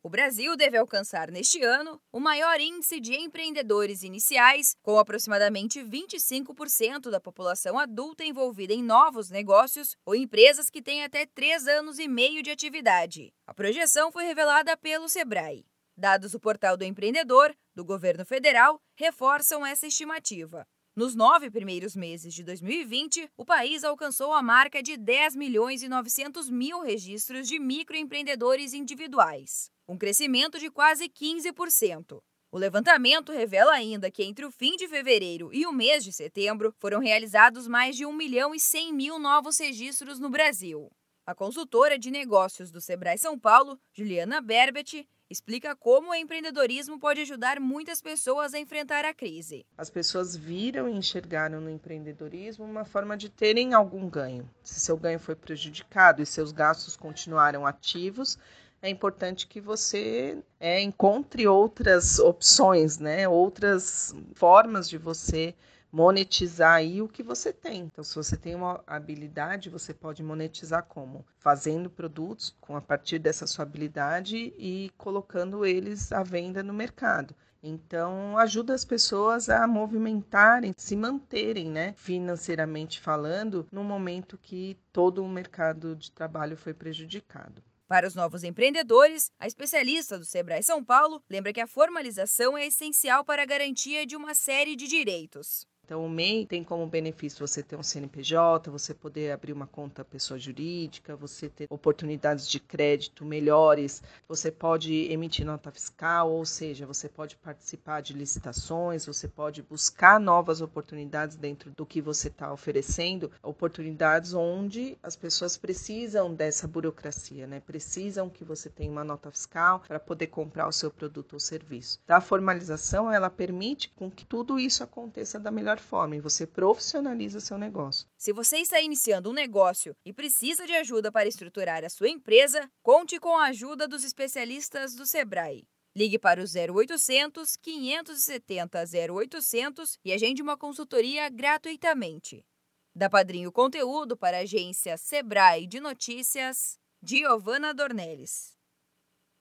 O Brasil deve alcançar neste ano o maior índice de empreendedores iniciais, com aproximadamente 25% da população adulta envolvida em novos negócios ou empresas que têm até três anos e meio de atividade. A projeção foi revelada pelo Sebrae. Dados do Portal do Empreendedor, do governo federal, reforçam essa estimativa. Nos nove primeiros meses de 2020, o país alcançou a marca de 10 milhões e 900 mil registros de microempreendedores individuais, um crescimento de quase 15%. O levantamento revela ainda que entre o fim de fevereiro e o mês de setembro foram realizados mais de 1 milhão e 100 mil novos registros no Brasil. A consultora de negócios do Sebrae São Paulo, Juliana Berbet, explica como o empreendedorismo pode ajudar muitas pessoas a enfrentar a crise. As pessoas viram e enxergaram no empreendedorismo uma forma de terem algum ganho. Se seu ganho foi prejudicado e seus gastos continuaram ativos, é importante que você é, encontre outras opções, né? outras formas de você monetizar aí o que você tem. Então, se você tem uma habilidade, você pode monetizar como? Fazendo produtos com a partir dessa sua habilidade e colocando eles à venda no mercado. Então, ajuda as pessoas a movimentarem, se manterem, né, financeiramente falando, no momento que todo o mercado de trabalho foi prejudicado. Para os novos empreendedores, a especialista do Sebrae São Paulo lembra que a formalização é essencial para a garantia de uma série de direitos. Então, o MEI tem como benefício você ter um CNPJ, você poder abrir uma conta pessoa jurídica, você ter oportunidades de crédito melhores, você pode emitir nota fiscal, ou seja, você pode participar de licitações, você pode buscar novas oportunidades dentro do que você está oferecendo, oportunidades onde as pessoas precisam dessa burocracia, né? Precisam que você tenha uma nota fiscal para poder comprar o seu produto ou serviço. A formalização, ela permite com que tudo isso aconteça da melhor melhor forma e você profissionaliza seu negócio. Se você está iniciando um negócio e precisa de ajuda para estruturar a sua empresa, conte com a ajuda dos especialistas do Sebrae. Ligue para o 0800 570 0800 e agende uma consultoria gratuitamente. Da Padrinho Conteúdo para a agência Sebrae de Notícias, Giovana Dornelles.